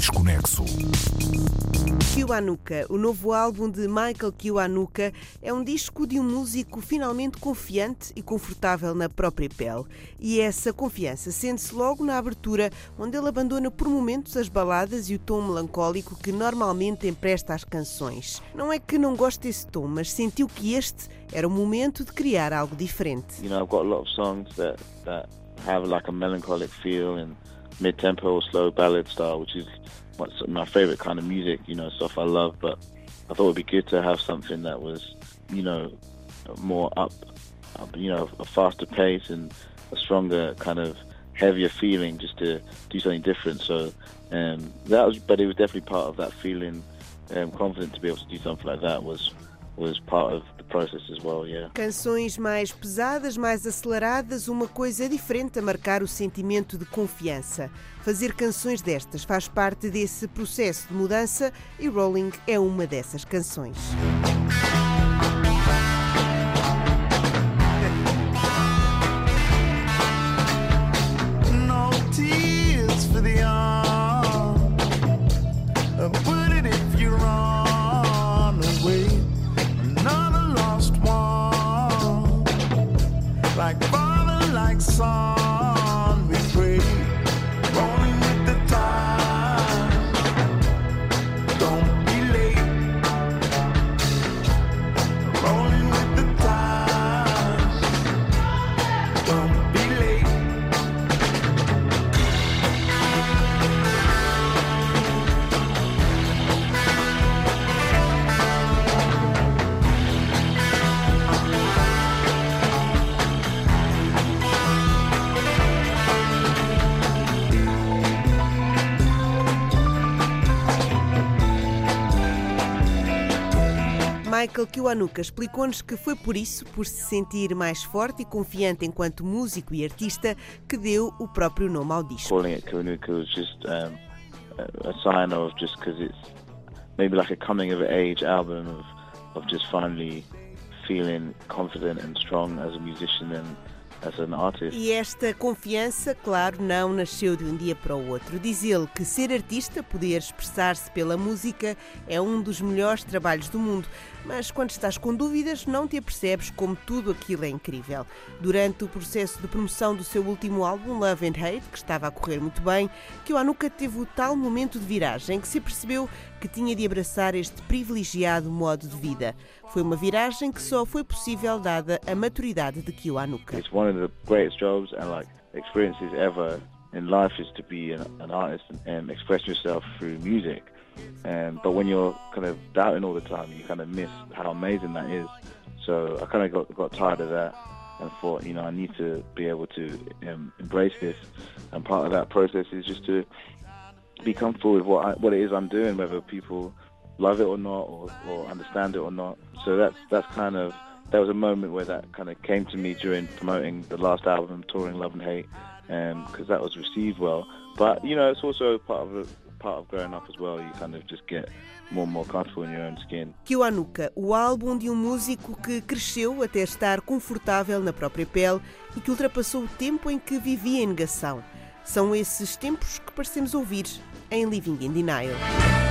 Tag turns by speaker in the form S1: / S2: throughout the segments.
S1: Desconexo.
S2: Kiwanuka, o novo álbum de Michael Kiwanuka, é um disco de um músico finalmente confiante e confortável na própria pele. E essa confiança sente-se logo na abertura, onde ele abandona por momentos as baladas e o tom melancólico que normalmente empresta às canções. Não é que não goste desse tom, mas sentiu que este era o momento de criar algo diferente.
S3: You know, I've got a lot of songs that, that have like a melancholic feel and mid-tempo, slow ballad style, which is my favorite kind of music, you know, stuff I love. But I thought it'd be good to have something that was, you know, more up, up you know, a faster pace and a stronger kind of heavier feeling, just to do something different. So um, that was, but it was definitely part of that feeling, um, confident to be able to do something like that was was part of
S2: Canções mais pesadas, mais aceleradas, uma coisa diferente a marcar o sentimento de confiança. Fazer canções destas faz parte desse processo de mudança e Rolling é uma dessas canções. Michael Kiwanuka explicou-nos que foi por isso, por se sentir mais forte e confiante enquanto músico e artista, que deu o próprio nome ao disco.
S3: Calling it Kiwanuka was just um, a sign of just because it's maybe like a coming of age album of of just finally feeling confident and strong as a musician and
S2: e esta confiança, claro, não nasceu de um dia para o outro. Diz ele que ser artista, poder expressar-se pela música, é um dos melhores trabalhos do mundo. Mas quando estás com dúvidas, não te apercebes como tudo aquilo é incrível. Durante o processo de promoção do seu último álbum, Love and Hate, que estava a correr muito bem, que o Anuka teve o tal momento de viragem que se percebeu que tinha de abraçar este privilegiado modo de vida. Foi uma viragem que só foi possível dada a maturidade de Kiwanuka.
S3: It's one of the greatest and like experiences ever in life is to be an, an artist and, express yourself through music. Um, but when you're kind of doubting all the time, you kind of miss how amazing that is. So I kind of got got tired of that and thought, you know, I need to be able to um, embrace this. And part of that process is just to be comfortable with what I, what it is I'm doing, whether people love it or not, or, or understand it or not. So that's that's kind of there was a moment where that kind of came to me during promoting the last album, touring Love and Hate, because um, that was received well. But you know, it's also part of part of growing up as well. You kind of just get more and more comfortable in your own skin.
S2: Kiwanuka, o álbum de um músico que cresceu até estar confortável na própria pele e que ultrapassou o tempo em que vivia em negação. São esses tempos que parecemos ouvir em Living in Denial.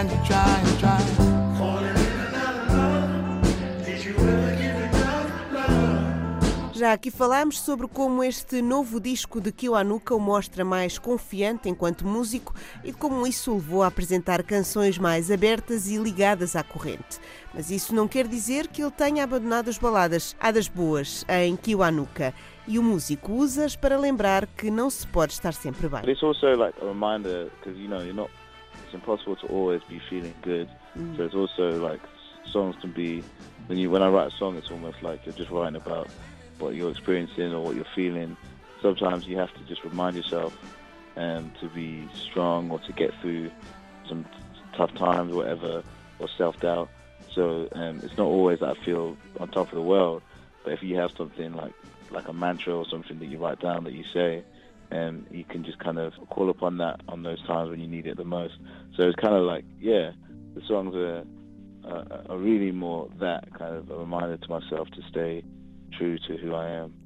S2: and you try and try. Já aqui falámos sobre como este novo disco de Kiwanuka o mostra mais confiante enquanto músico e de como isso o levou a apresentar canções mais abertas e ligadas à corrente. Mas isso não quer dizer que ele tenha abandonado as baladas, há das boas, em Kiwanuka. E o músico usa-as para lembrar que não se pode estar sempre bem.
S3: It's impossible to always be feeling good. Mm. So it's also like songs can be when you when I write a song, it's almost like you're just writing about what you're experiencing or what you're feeling. Sometimes you have to just remind yourself um, to be strong or to get through some tough times, or whatever, or self doubt. So um, it's not always that I feel on top of the world, but if you have something like like a mantra or something that you write down that you say, and you can just kind of call upon that on those times when you need it the most. So it's kind of like, yeah, the songs are, are, are really more that kind of a reminder to myself to stay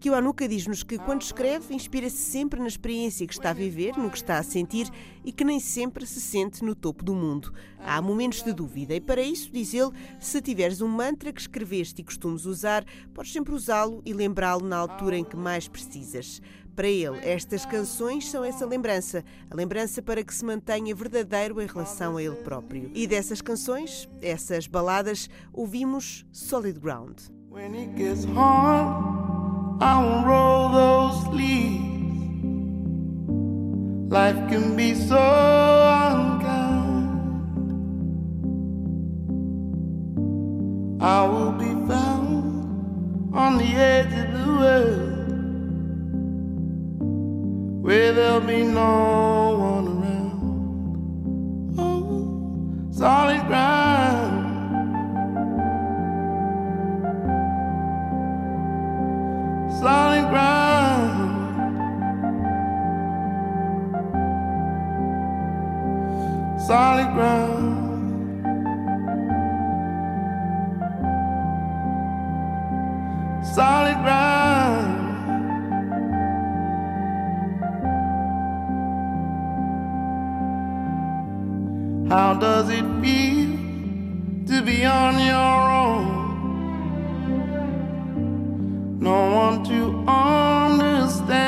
S2: Kiwanuka diz-nos que quando escreve, inspira-se sempre na experiência que está a viver, no que está a sentir e que nem sempre se sente no topo do mundo. Há momentos de dúvida e para isso, diz ele, se tiveres um mantra que escreveste e costumes usar, podes sempre usá-lo e lembrá-lo na altura em que mais precisas. Para ele, estas canções são essa lembrança, a lembrança para que se mantenha verdadeiro em relação a ele próprio. E dessas canções, essas baladas, ouvimos Solid Ground. When it gets hard, I won't roll those sleeves. Life can be so unkind. I will be found on the edge of the world where there'll be no Solid ground. Solid ground. How does it feel to be on your own? no one to understand.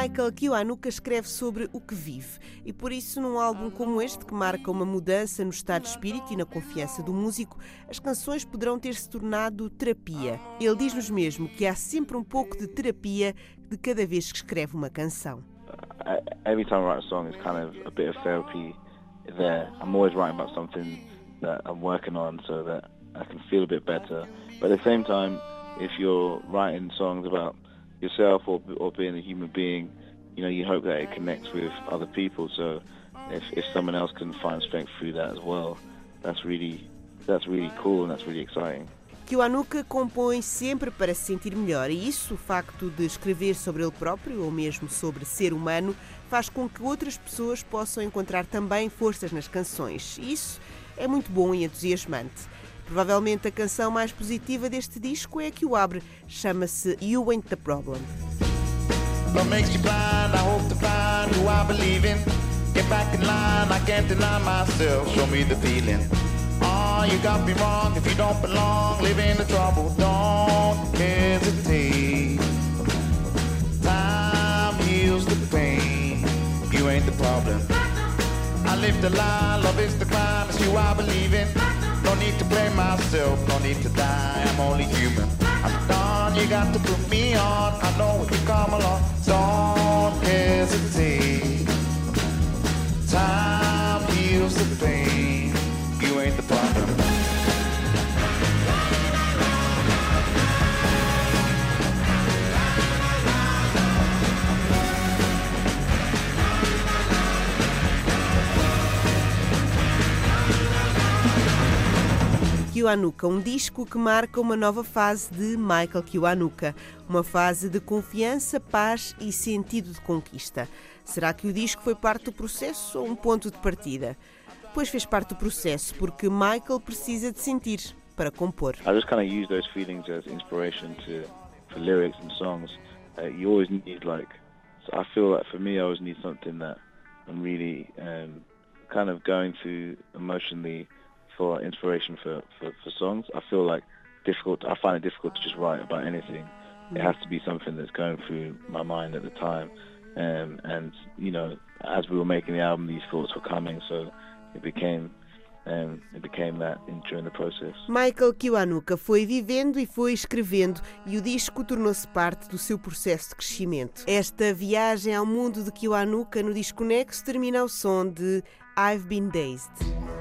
S2: Michael Kiwanuka escreve sobre o que vive e por isso num álbum como este que marca uma mudança no estado de espírito e na confiança do músico, as canções poderão ter se tornado terapia. Ele diz-nos mesmo que há sempre um pouco de terapia de cada vez que escreve uma canção.
S3: Uh, every time I write a song, it's kind of a bit of therapy there. I'm always writing about something that I'm working on so that I can feel a bit better. But at the same time, if you're writing songs about yourself or, or being a human being, you know, you hope that it connects with other people. So if, if someone else can find strength through that as well, that's really, that's really cool and that's really exciting.
S2: Kiwanuka compõe sempre para se sentir melhor e isso, o facto de escrever sobre ele próprio ou mesmo sobre ser humano, faz com que outras pessoas possam encontrar também forças nas canções. Isso é muito bom e entusiasmante. Provavelmente a canção mais positiva deste disco é a que o abre, chama-se You Ain't the Problem. Oh, you got me wrong if you don't belong. Live in the trouble, don't hesitate. Time heals the pain. You ain't the problem. I live the lie, love is the crime. It's you I believe in. No need to blame myself, no need to die, I'm only human. I'm done, you got to put me on. I know when you come along, don't hesitate. Time heals the pain, you ain't the problem. Kiwanuka, um disco que marca uma nova fase de Michael Kiwanuka, uma fase de confiança, paz e sentido de conquista. Será que o disco foi parte do processo ou um ponto de partida? Pois fez parte do processo, porque Michael precisa de sentir para compor.
S3: I just kind of use those feelings as inspiration to for lyrics and songs. Uh, you always need like, so I feel like for me, I always need something that I'm really um, kind of going through emotionally for inspiration for, for, for songs. I feel like difficult. I find it difficult to just write about anything It has to be something that's going through my mind at the time. Um, and, you know, as we were making the album, these thoughts were coming, so it became Um,
S2: Michael Kiwanuka foi vivendo e foi escrevendo e o disco tornou-se parte do seu processo de crescimento. Esta viagem ao mundo de Kiwanuka no disco Nexo termina ao som de I've Been Dazed.